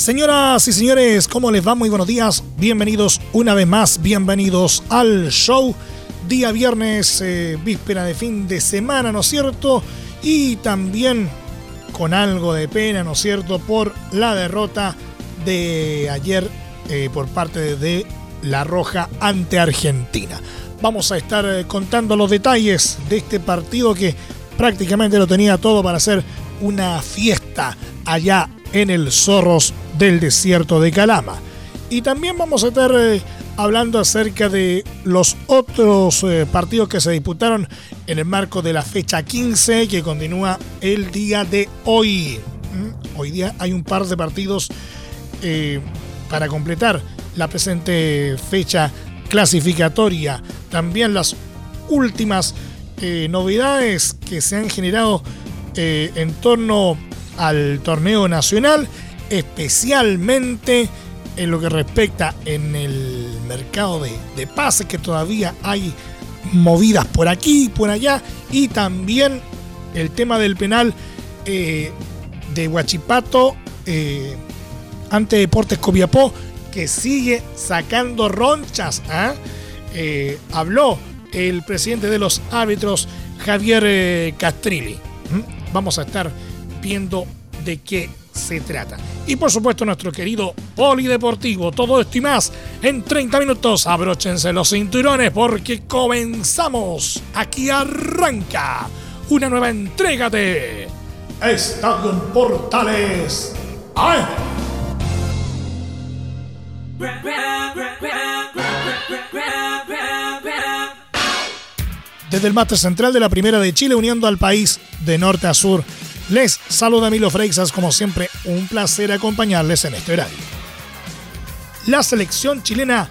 Señoras y señores, ¿cómo les va? Muy buenos días. Bienvenidos una vez más, bienvenidos al show. Día viernes, eh, víspera de fin de semana, ¿no es cierto? Y también con algo de pena, ¿no es cierto? Por la derrota de ayer eh, por parte de La Roja ante Argentina. Vamos a estar eh, contando los detalles de este partido que prácticamente lo tenía todo para hacer una fiesta allá en el Zorros del Desierto de Calama. Y también vamos a estar eh, hablando acerca de los otros eh, partidos que se disputaron en el marco de la fecha 15 que continúa el día de hoy. ¿Mm? Hoy día hay un par de partidos para completar la presente fecha clasificatoria. También las últimas eh, novedades que se han generado eh, en torno al torneo nacional, especialmente en lo que respecta en el mercado de, de pases, que todavía hay movidas por aquí, por allá, y también el tema del penal eh, de Huachipato ante Deportes Copiapó, que sigue sacando ronchas. ¿ah? Eh, habló el presidente de los árbitros, Javier eh, Castrilli. ¿Mm? Vamos a estar de qué se trata. Y por supuesto nuestro querido polideportivo, todo esto y más en 30 minutos. Abróchense los cinturones porque comenzamos. Aquí arranca una nueva entrega de Estadio Portales. ¡Ay! Desde el máster central de la Primera de Chile, uniendo al país de norte a sur, les saluda Milo Freixas, como siempre, un placer acompañarles en este horario. La selección chilena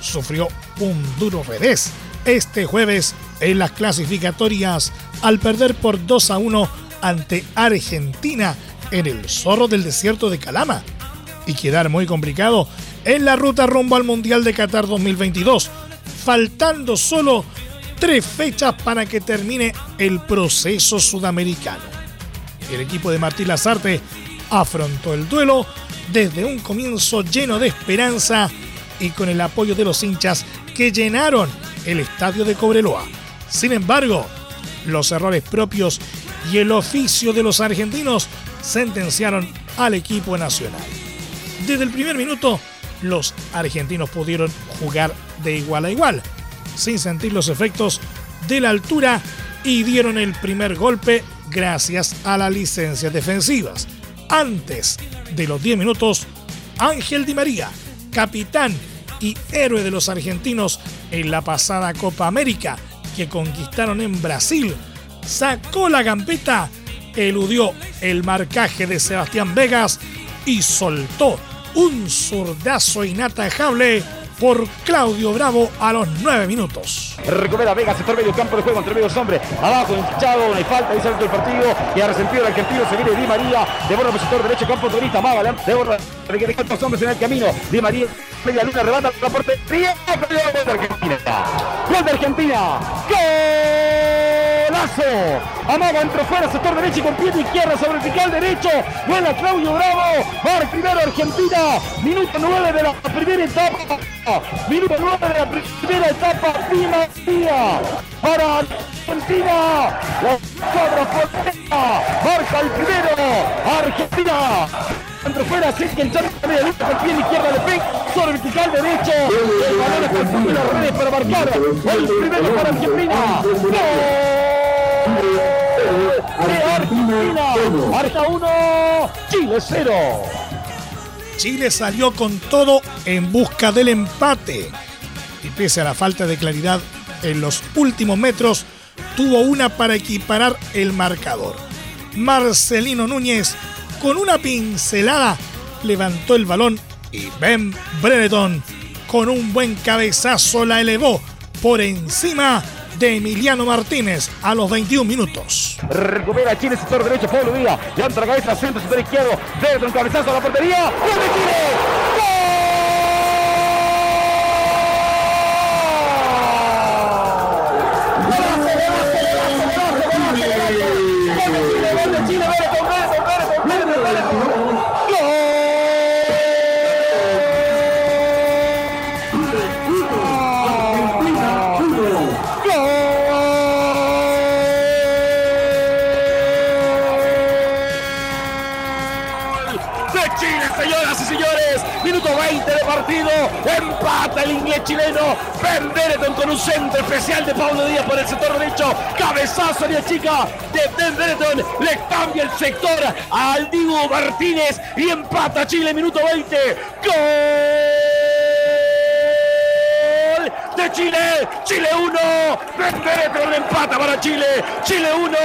sufrió un duro revés este jueves en las clasificatorias al perder por 2 a 1 ante Argentina en el zorro del desierto de Calama y quedar muy complicado en la ruta rumbo al Mundial de Qatar 2022, faltando solo tres fechas para que termine el proceso sudamericano. El equipo de Martín Lazarte afrontó el duelo desde un comienzo lleno de esperanza y con el apoyo de los hinchas que llenaron el estadio de Cobreloa. Sin embargo, los errores propios y el oficio de los argentinos sentenciaron al equipo nacional. Desde el primer minuto, los argentinos pudieron jugar de igual a igual, sin sentir los efectos de la altura y dieron el primer golpe gracias a las licencias defensivas. Antes de los 10 minutos, Ángel Di María, capitán y héroe de los argentinos en la pasada Copa América que conquistaron en Brasil, sacó la gambeta, eludió el marcaje de Sebastián Vegas y soltó un zurdazo inatajable por Claudio Bravo a los 9 minutos. Recupera Vega, sector medio campo de juego entre medios hombres. Abajo, hinchado, hay falta, dice el partido. Y ha resentido el argentino, se viene Di María. De borra sector derecho, campo turista, adelante. De borra, que cuántos hombres en el camino. Di María, media luna, rebata la portería. Gol de Argentina. Gol de Argentina. ¡Golazo! Amaga entró fuera, sector derecho y con pie de izquierda sobre el vertical derecho. Vuela Claudio Bravo. Mar primero Argentina. Minuto 9 de la primera etapa. Minuto 9 de la primera etapa. Di María para Argentina. La cuadra marca el primero. Argentina. Entró fuera, así que el chanto media lista con pie de izquierda de pega sobre vertical derecho. El balón es por las redes para marcar. El primero para Argentina. ¡Gol! De Argentina. Arca 1, Chile 0. Chile salió con todo en busca del empate. Y pese a la falta de claridad en los últimos metros, tuvo una para equiparar el marcador. Marcelino Núñez con una pincelada levantó el balón y Ben Brereton con un buen cabezazo la elevó por encima de Emiliano Martínez a los 21 minutos. Recupera Chile, sector derecho, Pablo Díaz. Levanta la cabeza, centro, sector izquierdo. Brereton, cabezazo a la portería. ¡Gol de Chile! El inglés chileno. Ben con un centro especial de Pablo Díaz por el sector derecho. Cabezazo de chica de Ben Le cambia el sector al Diego Martínez y empata Chile, minuto 20. ¡Gol! de Chile. Chile 1. Ben empata para Chile. Chile 1.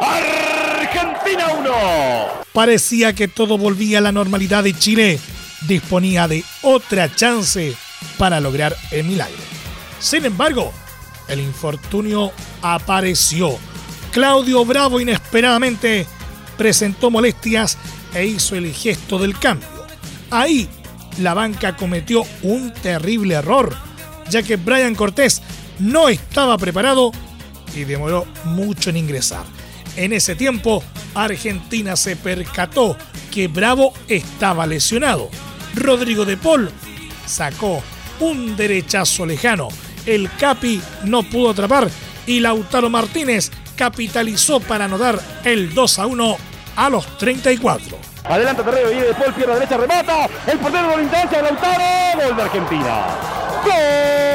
Argentina 1. Parecía que todo volvía a la normalidad de Chile disponía de otra chance para lograr el milagro. Sin embargo, el infortunio apareció. Claudio Bravo inesperadamente presentó molestias e hizo el gesto del cambio. Ahí la banca cometió un terrible error, ya que Brian Cortés no estaba preparado y demoró mucho en ingresar. En ese tiempo, Argentina se percató que Bravo estaba lesionado Rodrigo de Paul sacó un derechazo lejano. El Capi no pudo atrapar y Lautaro Martínez capitalizó para anodar el 2 a 1 a los 34. Adelante Terreo y de Paul, pierna derecha, remata. El portero de la instancia, Lautaro, gol de Argentina. ¡Gol!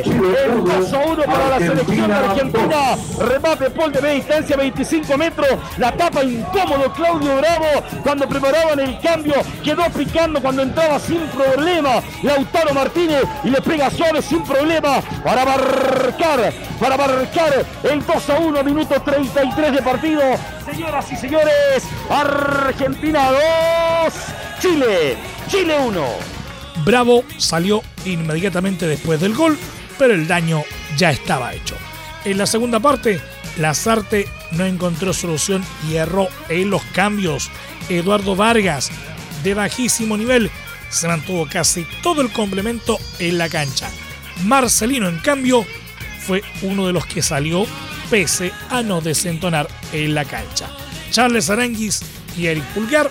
El 2 a 1 para la selección argentina. Remate Paul de media distancia, 25 metros. La tapa incómodo Claudio Bravo cuando preparaban el cambio. Quedó picando cuando entraba sin problema Lautaro Martínez y le pega suave sin problema para marcar, para marcar el 2 a 1, minuto 33 de partido. Señoras y señores, Argentina 2, Chile, Chile 1. Bravo salió inmediatamente después del gol, pero el daño ya estaba hecho. En la segunda parte, Lazarte no encontró solución y erró en los cambios. Eduardo Vargas, de bajísimo nivel, se mantuvo casi todo el complemento en la cancha. Marcelino, en cambio, fue uno de los que salió pese a no desentonar en la cancha. Charles Aranguis y Eric Pulgar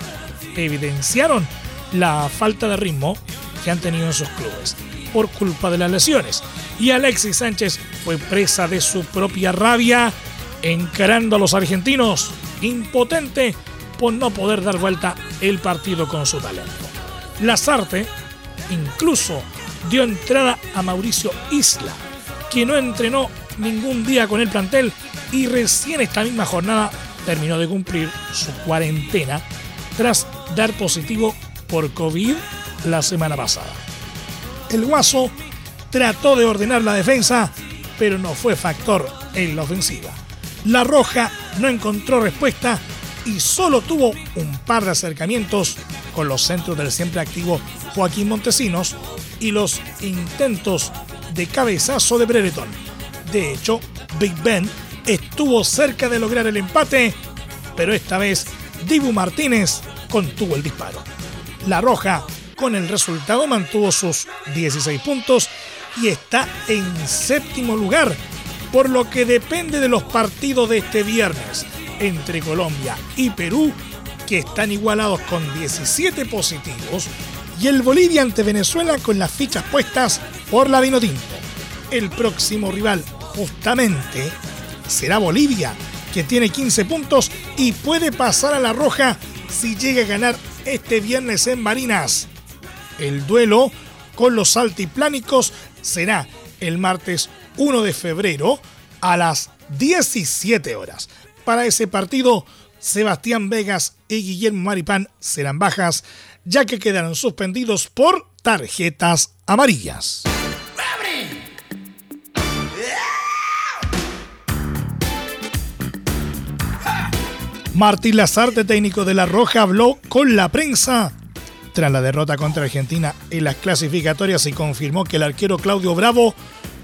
evidenciaron la falta de ritmo que han tenido en sus clubes por culpa de las lesiones. Y Alexis Sánchez fue presa de su propia rabia, encarando a los argentinos, impotente por no poder dar vuelta el partido con su talento. Lazarte incluso dio entrada a Mauricio Isla, que no entrenó ningún día con el plantel y recién esta misma jornada terminó de cumplir su cuarentena tras dar positivo por COVID la semana pasada. El Guaso trató de ordenar la defensa, pero no fue factor en la ofensiva. La Roja no encontró respuesta y solo tuvo un par de acercamientos con los centros del siempre activo Joaquín Montesinos y los intentos de cabezazo de Brereton. De hecho, Big Ben estuvo cerca de lograr el empate, pero esta vez Dibu Martínez contuvo el disparo. La Roja con el resultado mantuvo sus 16 puntos y está en séptimo lugar, por lo que depende de los partidos de este viernes entre Colombia y Perú, que están igualados con 17 positivos, y el Bolivia ante Venezuela con las fichas puestas por la Vinotinto. El próximo rival, justamente, será Bolivia, que tiene 15 puntos y puede pasar a la roja si llega a ganar este viernes en Marinas. El duelo con los altiplánicos será el martes 1 de febrero a las 17 horas. Para ese partido Sebastián Vegas y Guillermo Maripán serán bajas, ya que quedaron suspendidos por tarjetas amarillas. Martín Lazarte, técnico de La Roja, habló con la prensa tras la derrota contra Argentina en las clasificatorias y confirmó que el arquero Claudio Bravo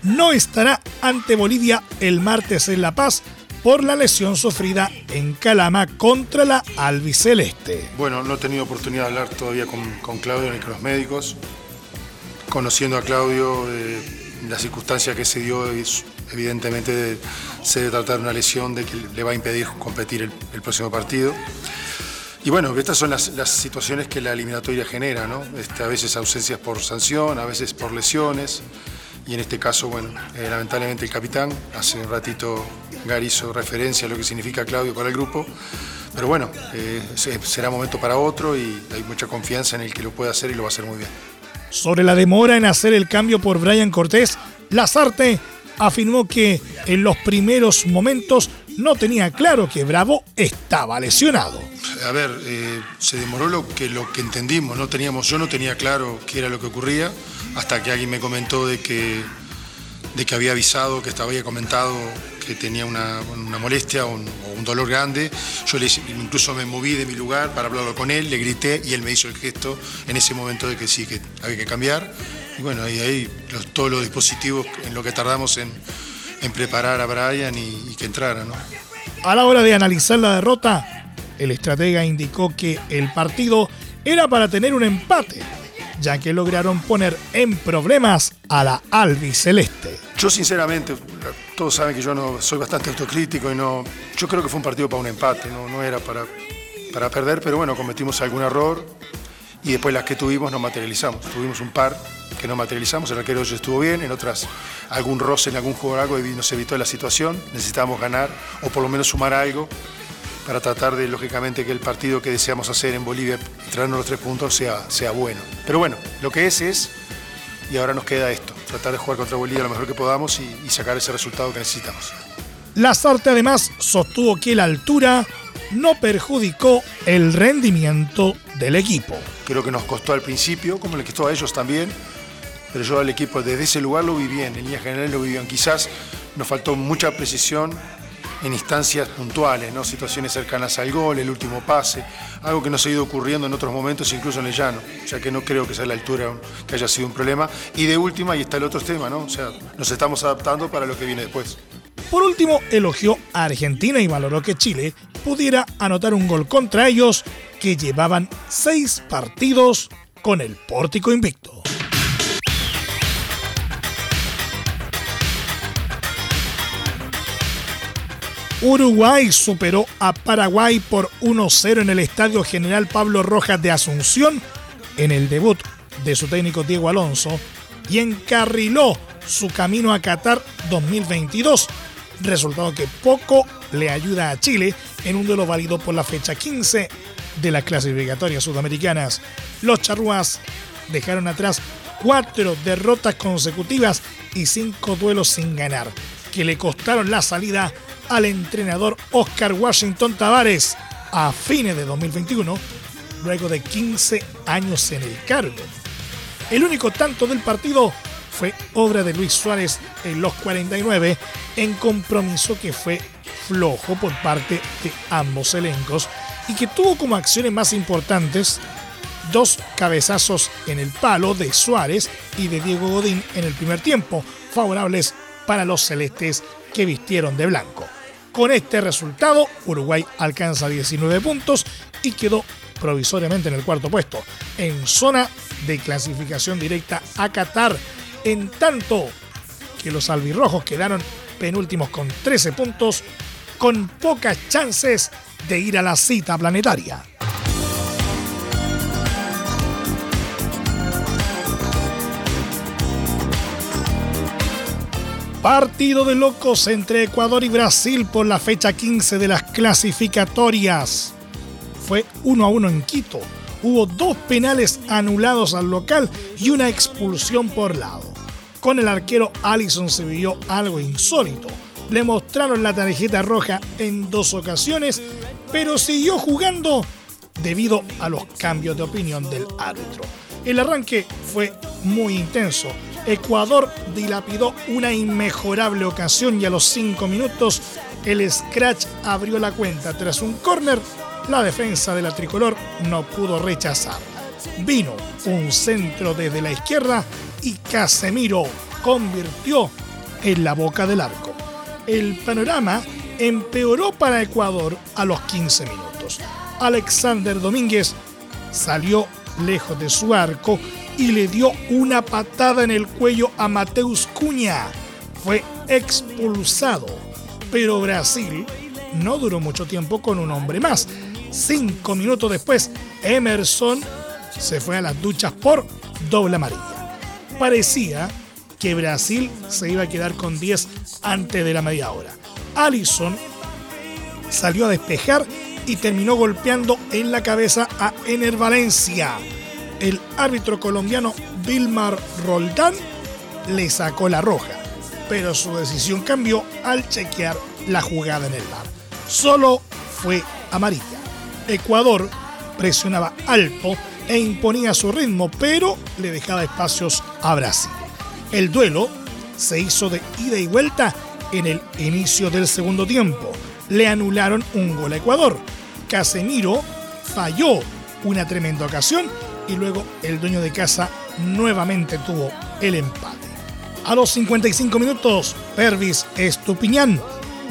no estará ante Bolivia el martes en La Paz por la lesión sufrida en Calama contra la albiceleste. Bueno, no he tenido oportunidad de hablar todavía con, Claudio ni con los médicos. Conociendo a Claudio, eh, la circunstancia que se dio, evidentemente se debe tratar de una lesión de que le va a impedir competir el, próximo partido. Y bueno, estas son las, situaciones que la eliminatoria genera, ¿no? Este, a veces ausencias por sanción, a veces por lesiones y en este caso, bueno, eh, lamentablemente el capitán, hace un ratito Gary hizo referencia a lo que significa Claudio para el grupo, pero bueno, eh, será momento para otro y hay mucha confianza en el que lo puede hacer y lo va a hacer muy bien. Sobre la demora en hacer el cambio por Brian Cortés, Lazarte afirmó que en los primeros momentos no tenía claro que Bravo estaba lesionado. A ver, eh, se demoró lo que, lo que entendimos, no teníamos, yo no tenía claro qué era lo que ocurría hasta que alguien me comentó de que, de que había avisado, que estaba, había comentado que tenía una, molestia o un, dolor grande. Yo incluso me moví de mi lugar para hablarlo con él, le grité y él me hizo el gesto en ese momento de que sí, que había que cambiar. Y bueno, ahí, ahí todos los dispositivos en lo que tardamos en, preparar a Brian y, y que entrara. ¿no? A la hora de analizar la derrota, el estratega indicó que el partido era para tener un empate ya que lograron poner en problemas a la albiceleste. Yo sinceramente, todos saben que yo no soy bastante autocrítico y no, yo creo que fue un partido para un empate, no, no era para, para perder, pero bueno, cometimos algún error y después las que tuvimos nos materializamos. Tuvimos un par que no materializamos, el arquero estuvo bien, en otras algún roce en algún juego algo y nos evitó la situación, necesitábamos ganar o por lo menos sumar algo para tratar de, lógicamente, que el partido que deseamos hacer en Bolivia traernos los tres puntos sea, sea bueno. Pero bueno, lo que es es, y ahora nos queda esto, tratar de jugar contra Bolivia lo mejor que podamos y, sacar ese resultado que necesitamos. Lazarte además sostuvo que la altura no perjudicó el rendimiento del equipo. Creo que nos costó al principio, como le costó a ellos también, pero yo al equipo desde ese lugar lo vi bien, en línea general lo vi bien. Quizás nos faltó mucha precisión en instancias puntuales, ¿no? situaciones cercanas al gol, el último pase, algo que no se ha ido ocurriendo en otros momentos, incluso en el llano, ya que no creo que sea la altura que haya sido un problema. Y de última, y está el otro tema, ¿no? o sea, nos estamos adaptando para lo que viene después. Por último, elogió a Argentina y valoró que Chile pudiera anotar un gol contra ellos que llevaban seis partidos con el pórtico invicto. Uruguay superó a Paraguay por 1-0 en el Estadio General Pablo Rojas de Asunción en el debut de su técnico Diego Alonso y encarriló su camino a Qatar 2022, resultado que poco le ayuda a Chile en un duelo válido por la fecha 15 de las clasificatorias sudamericanas. Los charrúas dejaron atrás cuatro derrotas consecutivas y cinco duelos sin ganar, que le costaron la salida al entrenador Oscar Washington Tavares a fines de 2021, luego de 15 años en el cargo. El único tanto del partido fue obra de Luis Suárez en los 49, en compromiso que fue flojo por parte de ambos elencos y que tuvo como acciones más importantes dos cabezazos en el palo de Suárez y de Diego Godín en el primer tiempo, favorables para los celestes que vistieron de blanco. Con este resultado, Uruguay alcanza 19 puntos y quedó provisoriamente en el cuarto puesto, en zona de clasificación directa a Qatar, en tanto que los albirrojos quedaron penúltimos con 13 puntos, con pocas chances de ir a la cita planetaria. Partido de locos entre Ecuador y Brasil por la fecha 15 de las clasificatorias. Fue 1 a 1 en Quito. Hubo dos penales anulados al local y una expulsión por lado. Con el arquero Allison se vivió algo insólito. Le mostraron la tarjeta roja en dos ocasiones pero siguió jugando debido a los cambios de opinión del árbitro. El arranque fue muy intenso. Ecuador dilapidó una inmejorable ocasión y a los 5 minutos el Scratch abrió la cuenta. Tras un córner, la defensa de la tricolor no pudo rechazar. Vino un centro desde la izquierda y Casemiro convirtió en la boca del arco. El panorama empeoró para Ecuador a los 15 minutos. Alexander Domínguez salió lejos de su arco y le dio una patada en el cuello a Mateus Cuña. Fue expulsado, pero Brasil no duró mucho tiempo con un hombre más. Cinco minutos después, Emerson se fue a las duchas por doble amarilla. Parecía que Brasil se iba a quedar con 10 antes de la media hora. Allison salió a despejar y terminó golpeando en la cabeza a Ener Valencia. El árbitro colombiano Vilmar Roldán le sacó la roja, pero su decisión cambió al chequear la jugada en el bar. Solo fue amarilla. Ecuador presionaba alto e imponía su ritmo, pero le dejaba espacios a Brasil. El duelo se hizo de ida y vuelta en el inicio del segundo tiempo. Le anularon un gol a Ecuador. Casemiro falló una tremenda ocasión y luego el dueño de casa nuevamente tuvo el empate. A los 55 minutos, Pervis Estupiñán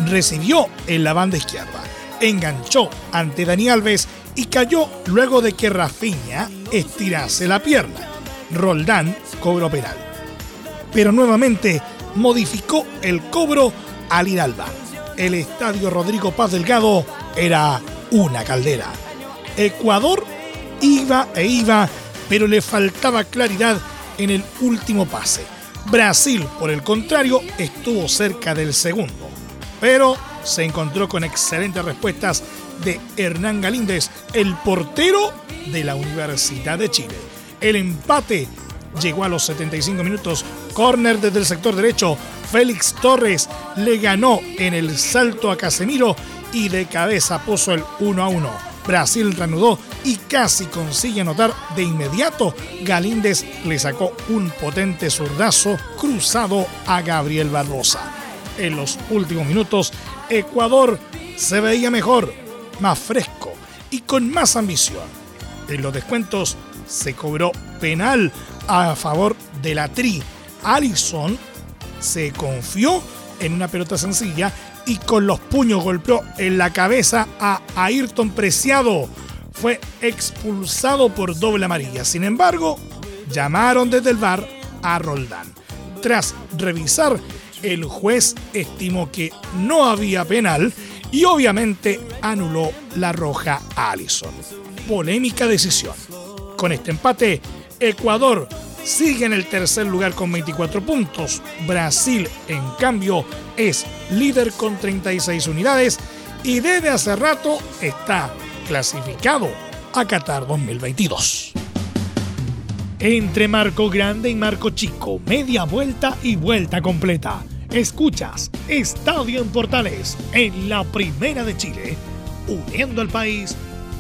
recibió en la banda izquierda, enganchó ante Dani Alves y cayó luego de que Rafinha estirase la pierna. Roldán cobró penal. Pero nuevamente modificó el cobro al ir al bar. El estadio Rodrigo Paz Delgado era una caldera. Ecuador iba e iba, pero le faltaba claridad en el último pase. Brasil, por el contrario, estuvo cerca del segundo, pero se encontró con excelentes respuestas de Hernán Galíndez, el portero de la Universidad de Chile. El empate llegó a los 75 minutos, córner desde el sector derecho, Félix Torres le ganó en el salto a Casemiro y de cabeza puso el 1 a 1. Brasil reanudó y casi consigue anotar de inmediato. Galíndez le sacó un potente zurdazo cruzado a Gabriel Barbosa. En los últimos minutos, Ecuador se veía mejor, más fresco y con más ambición. En los descuentos se cobró penal a favor de la Tri. Allison se confió en una pelota sencilla y con los puños golpeó en la cabeza a Ayrton Preciado. Fue expulsado por doble amarilla. Sin embargo, llamaron desde el bar a Roldán. Tras revisar, el juez estimó que no había penal y obviamente anuló la roja a Allison. Polémica decisión. Con este empate, Ecuador sigue en el tercer lugar con 24 puntos. Brasil, en cambio, es líder con 36 unidades y desde hace rato está clasificado a Qatar 2022. Entre Marco Grande y Marco Chico, media vuelta y vuelta completa. Escuchas Estadio en Portales en la Primera de Chile, uniendo al país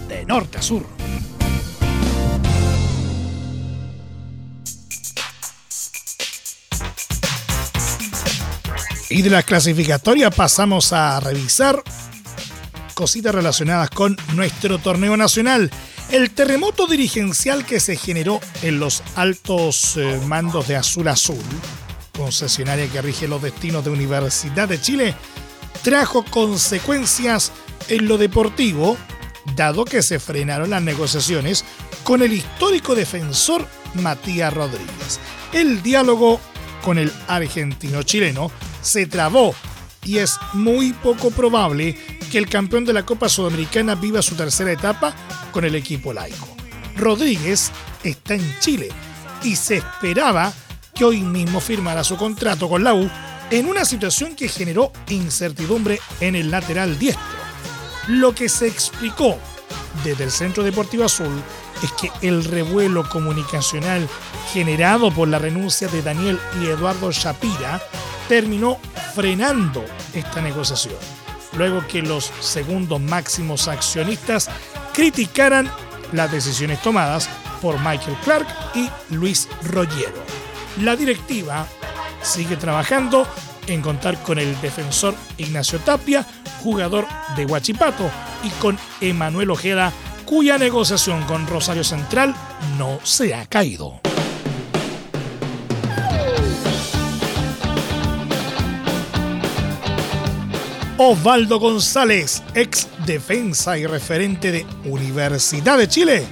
de norte a sur. Y de la clasificatoria pasamos a revisar cositas relacionadas con nuestro torneo nacional. El terremoto dirigencial que se generó en los altos eh, mandos de Azul Azul, concesionaria que rige los destinos de Universidad de Chile, trajo consecuencias en lo deportivo, dado que se frenaron las negociaciones con el histórico defensor Matías Rodríguez. El diálogo con el argentino chileno se trabó y es muy poco probable que el campeón de la Copa Sudamericana viva su tercera etapa con el equipo laico. Rodríguez está en Chile y se esperaba que hoy mismo firmara su contrato con la U en una situación que generó incertidumbre en el lateral diestro. Lo que se explicó desde el Centro Deportivo Azul es que el revuelo comunicacional generado por la renuncia de Daniel y Eduardo Shapira terminó frenando esta negociación. luego que los segundos máximos accionistas criticaran las decisiones tomadas por Michael Clark y Luis Rollero. La directiva sigue trabajando en contar con el defensor Ignacio Tapia, jugador de Huachipato, y con Emanuel Ojeda, cuya negociación con Rosario Central no se ha caído. Osvaldo González, ex defensa y referente de Universidad de Chile,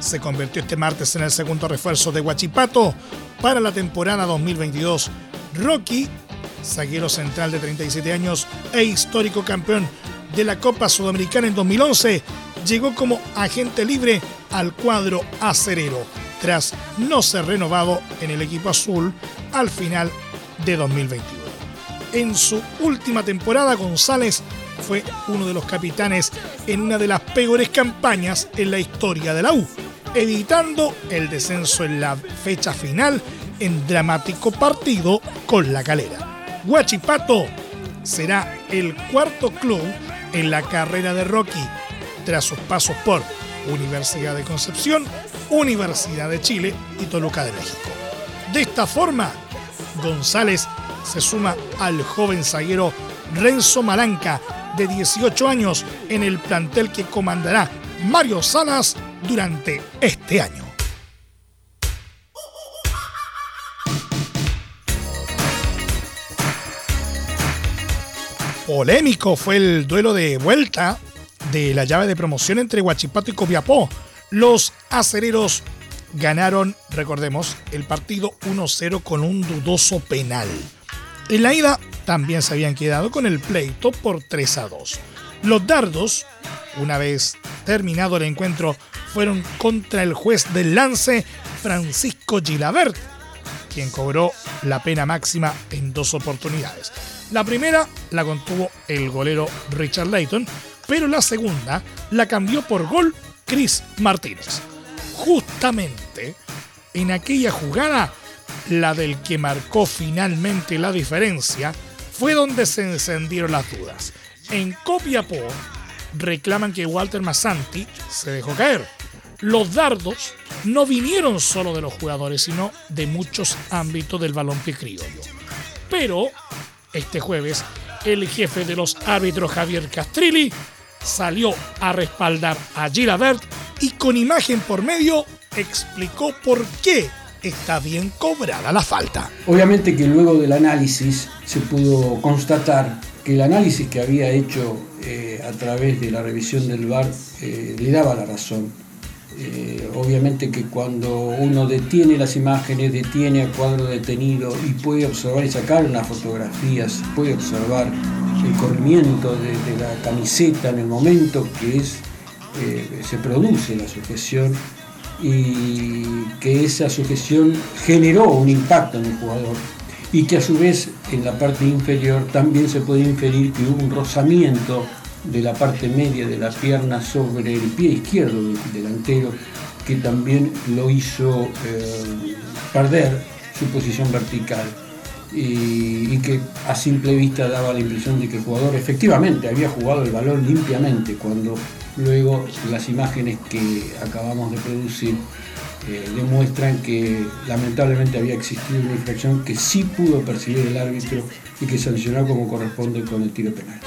se convirtió este martes en el segundo refuerzo de Huachipato para la temporada 2022. Rocky, zaguero central de 37 años e histórico campeón de la Copa Sudamericana en 2011, llegó como agente libre al cuadro acerero, tras no ser renovado en el equipo azul al final de 2021. En su última temporada, González fue uno de los capitanes en una de las peores campañas en la historia de la U, evitando el descenso en la fecha final en dramático partido con la calera. Huachipato será el cuarto club en la carrera de Rocky, tras sus pasos por Universidad de Concepción, Universidad de Chile y Toluca de México. De esta forma, González se suma al joven zaguero Renzo Malanca, de 18 años, en el plantel que comandará Mario Salas durante este año. Polémico fue el duelo de vuelta de la llave de promoción entre Huachipato y Copiapó. Los acereros ganaron, recordemos, el partido 1-0 con un dudoso penal. En la ida también se habían quedado con el pleito por 3 a 2. Los dardos, una vez terminado el encuentro, fueron contra el juez del lance, Francisco Gilabert, quien cobró la pena máxima en dos oportunidades. La primera la contuvo el golero Richard Layton, pero la segunda la cambió por gol Chris Martínez. Justamente en aquella jugada la del que marcó finalmente la diferencia, fue donde se encendieron las dudas. En Copiapó reclaman que Walter Massanti se dejó caer. Los dardos no vinieron solo de los jugadores, sino de muchos ámbitos del balompié criollo. Pero este jueves, el jefe de los árbitros Javier Castrilli salió a respaldar a Gilabert y con imagen por medio explicó por qué está bien cobrada la falta. Obviamente que luego del análisis se pudo constatar que el análisis que había hecho eh, a través de la revisión del VAR eh, le daba la razón. Eh, obviamente que cuando uno detiene las imágenes, detiene al cuadro detenido y puede observar y sacar las fotografías, puede observar el corrimiento de, la camiseta en el momento que es, se produce la sujeción, y que esa sujeción generó un impacto en el jugador y que a su vez en la parte inferior también se puede inferir que hubo un rozamiento de la parte media de la pierna sobre el pie izquierdo del delantero que también lo hizo eh, perder su posición vertical y, que a simple vista daba la impresión de que el jugador efectivamente había jugado el balón limpiamente cuando Luego las imágenes que acabamos de producir eh, demuestran que lamentablemente había existido una infracción que sí pudo percibir el árbitro y que sancionó como corresponde con el tiro penal.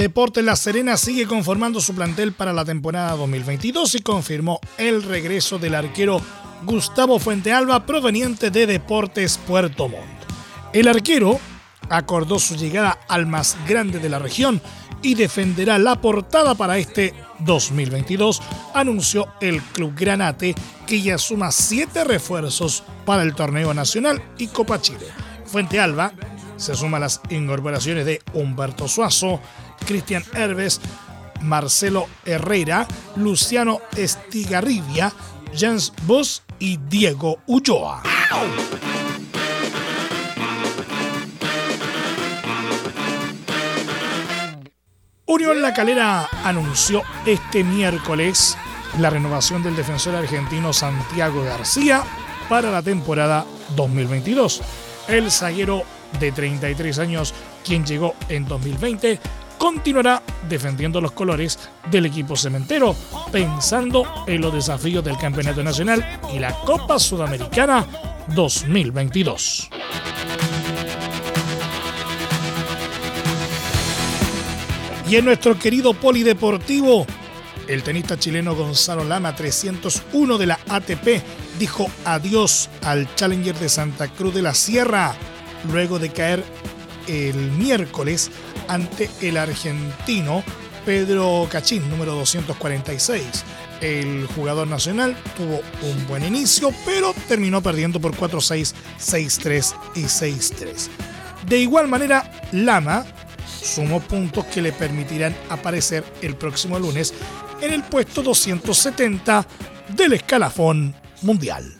Deporte La Serena sigue conformando su plantel para la temporada 2022 y confirmó el regreso del arquero Gustavo Fuentealba proveniente de Deportes Puerto Montt. El arquero acordó su llegada al más grande de la región y defenderá la portada para este 2022, anunció el Club Granate, que ya suma siete refuerzos para el torneo nacional y Copa Chile. Fuente Alba se suma a las incorporaciones de Humberto Suazo, Cristian Herbes, Marcelo Herrera, Luciano Estigarribia, Jens Bus y Diego Ulloa. Unión La Calera anunció este miércoles la renovación del defensor argentino Santiago García para la temporada 2022. El zaguero de 33 años, quien llegó en 2020, continuará defendiendo los colores del equipo cementero, pensando en los desafíos del Campeonato Nacional y la Copa Sudamericana 2022. Y en nuestro querido polideportivo, el tenista chileno Gonzalo Lama, 301 de la ATP, dijo adiós al Challenger de Santa Cruz de la Sierra luego de caer el miércoles ante el argentino Pedro Cachín, número 246. El jugador nacional tuvo un buen inicio, pero terminó perdiendo por 4-6, 6-3 y 6-3. De igual manera, Lama sumó puntos que le permitirán aparecer el próximo lunes en el puesto 270 del escalafón mundial.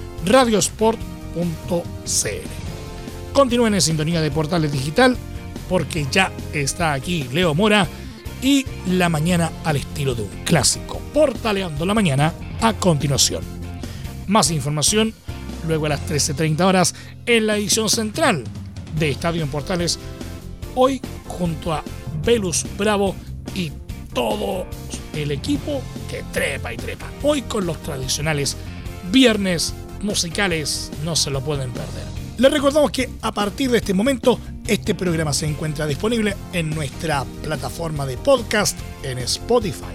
radiosport.cl. Continúen en sintonía de Portales Digital porque ya está aquí Leo Mora y la mañana al estilo de un clásico. Portaleando la mañana a continuación. Más información luego a las 13.30 horas en la edición central de Estadio en Portales, hoy junto a Velus Bravo y todo el equipo que trepa y trepa. Hoy con los tradicionales viernes musicales, no se lo pueden perder. Les recordamos que a partir de este momento este programa se encuentra disponible en nuestra plataforma de podcast en Spotify,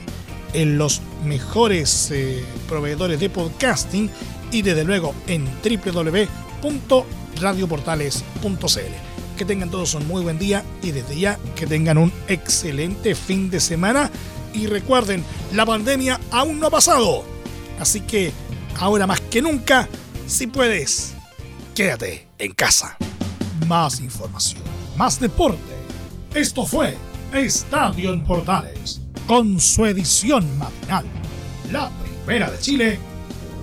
en los mejores eh, proveedores de podcasting y desde luego en www.radioportales.cl. Que tengan todos un muy buen día y desde ya que tengan un excelente fin de semana. Y recuerden, la pandemia aún no ha pasado. Así que ahora más que nunca, si puedes, quédate en casa. Más información, más deporte. Esto fue Estadio en Portales, con su edición matinal. La primera de Chile,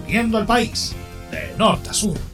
uniendo al país de norte a sur.